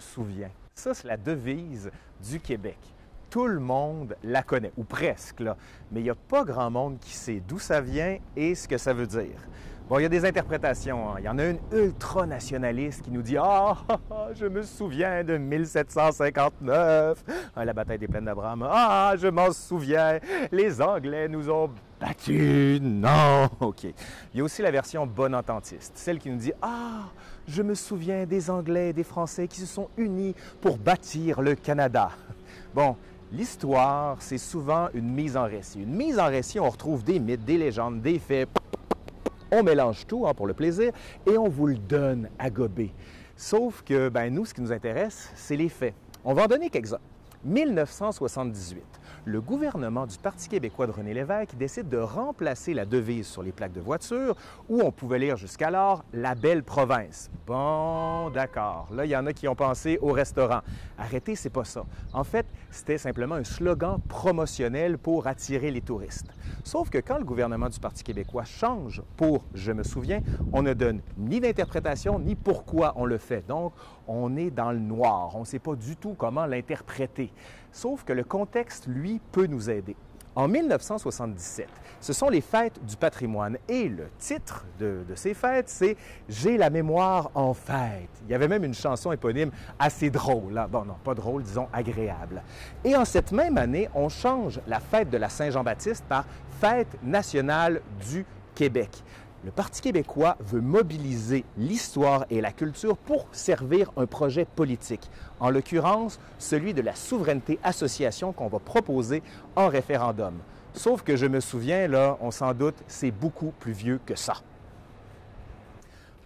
souviens. Ça, c'est la devise du Québec. Tout le monde la connaît, ou presque, mais il n'y a pas grand monde qui sait d'où ça vient et ce que ça veut dire. Bon, il y a des interprétations. hein. Il y en a une ultra-nationaliste qui nous dit Ah, ah, ah, je me souviens de 1759, ah, la bataille des plaines d'Abraham. Ah, je m'en souviens, les Anglais nous ont battus. Non, OK. Il y a aussi la version bonne ententiste, celle qui nous dit Ah, je me souviens des Anglais et des Français qui se sont unis pour bâtir le Canada. Bon, l'histoire, c'est souvent une mise en récit. Une mise en récit, on retrouve des mythes, des légendes, des faits. On mélange tout hein, pour le plaisir et on vous le donne à gober. Sauf que, ben, nous, ce qui nous intéresse, c'est les faits. On va en donner quelques-uns. 1978, le gouvernement du Parti québécois de René Lévesque décide de remplacer la devise sur les plaques de voiture où on pouvait lire jusqu'alors La belle province. Bon, d'accord. Là, il y en a qui ont pensé au restaurant. Arrêtez, c'est pas ça. En fait, c'était simplement un slogan promotionnel pour attirer les touristes. Sauf que quand le gouvernement du Parti québécois change pour Je me souviens, on ne donne ni d'interprétation ni pourquoi on le fait. Donc, on est dans le noir. On ne sait pas du tout comment l'interpréter. Sauf que le contexte, lui, peut nous aider. En 1977, ce sont les fêtes du patrimoine et le titre de, ces fêtes, c'est J'ai la mémoire en fête. Il y avait même une chanson éponyme assez drôle. hein. Bon, non, pas drôle, disons agréable. Et en cette même année, on change la fête de la Saint-Jean-Baptiste par Fête nationale du Québec. Le Parti québécois veut mobiliser l'histoire et la culture pour servir un projet politique, en l'occurrence celui de la souveraineté association qu'on va proposer en référendum. Sauf que je me souviens, là, on s'en doute, c'est beaucoup plus vieux que ça.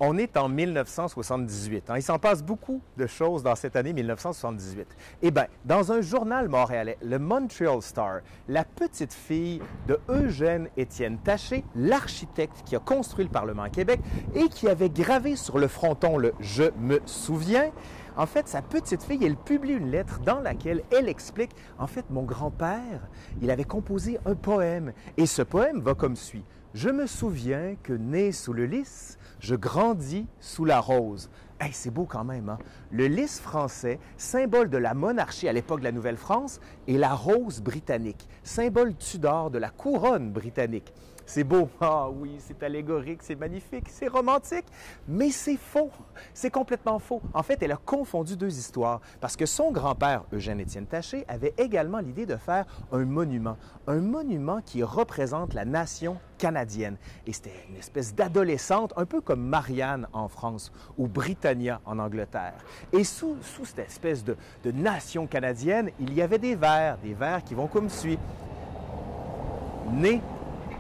On est en 1978. hein. Il s'en passe beaucoup de choses dans cette année 1978. Eh bien, dans un journal montréalais, le Montreal Star, la petite fille de Eugène Étienne Taché, l'architecte qui a construit le Parlement à Québec et qui avait gravé sur le fronton le Je me souviens, en fait, sa petite fille, elle publie une lettre dans laquelle elle explique, en fait, mon grand-père, il avait composé un poème. Et ce poème va comme suit. Je me souviens que né sous le lys, je grandis sous la rose. Hey, c'est beau quand même, hein? Le lys français, symbole de la monarchie à l'époque de la Nouvelle-France, et la rose britannique, symbole Tudor de la couronne britannique. C'est beau, ah oui, c'est allégorique, c'est magnifique, c'est romantique, mais c'est faux. C'est complètement faux. En fait, elle a confondu deux histoires parce que son grand-père, Eugène-Étienne Taché, avait également l'idée de faire un monument, un monument qui représente la nation canadienne. Et c'était une espèce d'adolescente, un peu comme Marianne en France ou Britannia en Angleterre. Et sous, cette espèce de, de nation canadienne, il y avait des vers, des vers qui vont comme suit.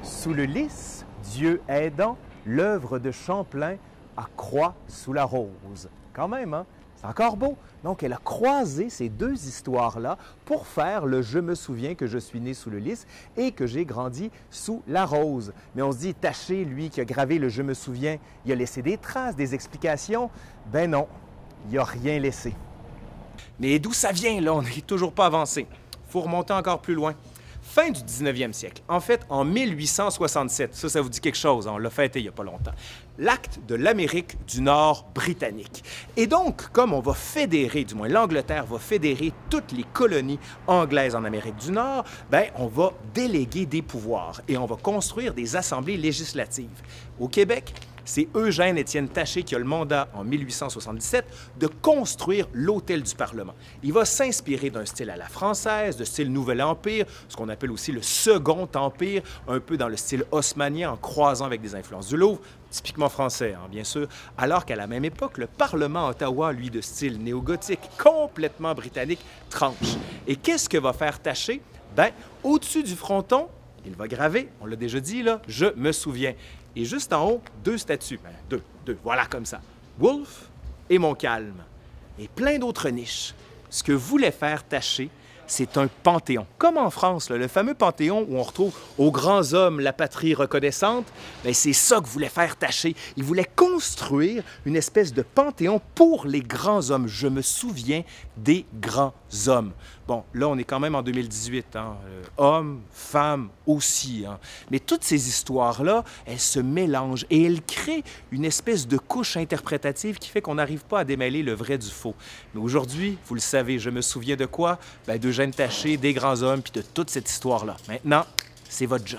Sous le lys, Dieu aidant, l'œuvre de Champlain à croix sous la rose. Quand même, hein? C'est encore beau. Donc, elle a croisé ces deux histoires-là pour faire le Je me souviens que je suis né sous le lys et que j'ai grandi sous la rose. Mais on se dit, Taché, lui qui a gravé le Je me souviens, il a laissé des traces, des explications. Ben non, il n'a rien laissé. Mais d'où ça vient, là? On n'est toujours pas avancé. faut remonter encore plus loin. Fin du 19e siècle, en fait en 1867, ça, ça vous dit quelque chose, hein, on l'a fêté il n'y a pas longtemps, l'acte de l'Amérique du Nord britannique. Et donc, comme on va fédérer, du moins l'Angleterre va fédérer toutes les colonies anglaises en Amérique du Nord, ben, on va déléguer des pouvoirs et on va construire des assemblées législatives. Au Québec, c'est Eugène-Étienne Taché qui a le mandat en 1877 de construire l'hôtel du Parlement. Il va s'inspirer d'un style à la française, de style Nouvel Empire, ce qu'on appelle aussi le Second Empire, un peu dans le style haussmanien en croisant avec des influences du Louvre, typiquement français, hein, bien sûr, alors qu'à la même époque, le Parlement Ottawa, lui, de style néo-gothique, complètement britannique, tranche. Et qu'est-ce que va faire Taché? Ben, au-dessus du fronton, il va graver, on l'a déjà dit, là, je me souviens. Et juste en haut, deux statues. Ben, deux, deux, voilà comme ça. Wolfe et Montcalm. Et plein d'autres niches. Ce que voulait faire Taché, c'est un panthéon. Comme en France, le fameux panthéon où on retrouve aux grands hommes la patrie reconnaissante, ben, c'est ça que voulait faire Taché. Il voulait construire une espèce de panthéon pour les grands hommes. Je me souviens des grands hommes. Bon, là, on est quand même en 2018. Hein? Euh, hommes, femmes aussi. Hein? Mais toutes ces histoires-là, elles se mélangent et elles créent une espèce de couche interprétative qui fait qu'on n'arrive pas à démêler le vrai du faux. Mais aujourd'hui, vous le savez, je me souviens de quoi? Ben, D'Eugène Taché, des grands hommes, puis de toute cette histoire-là. Maintenant, c'est votre job.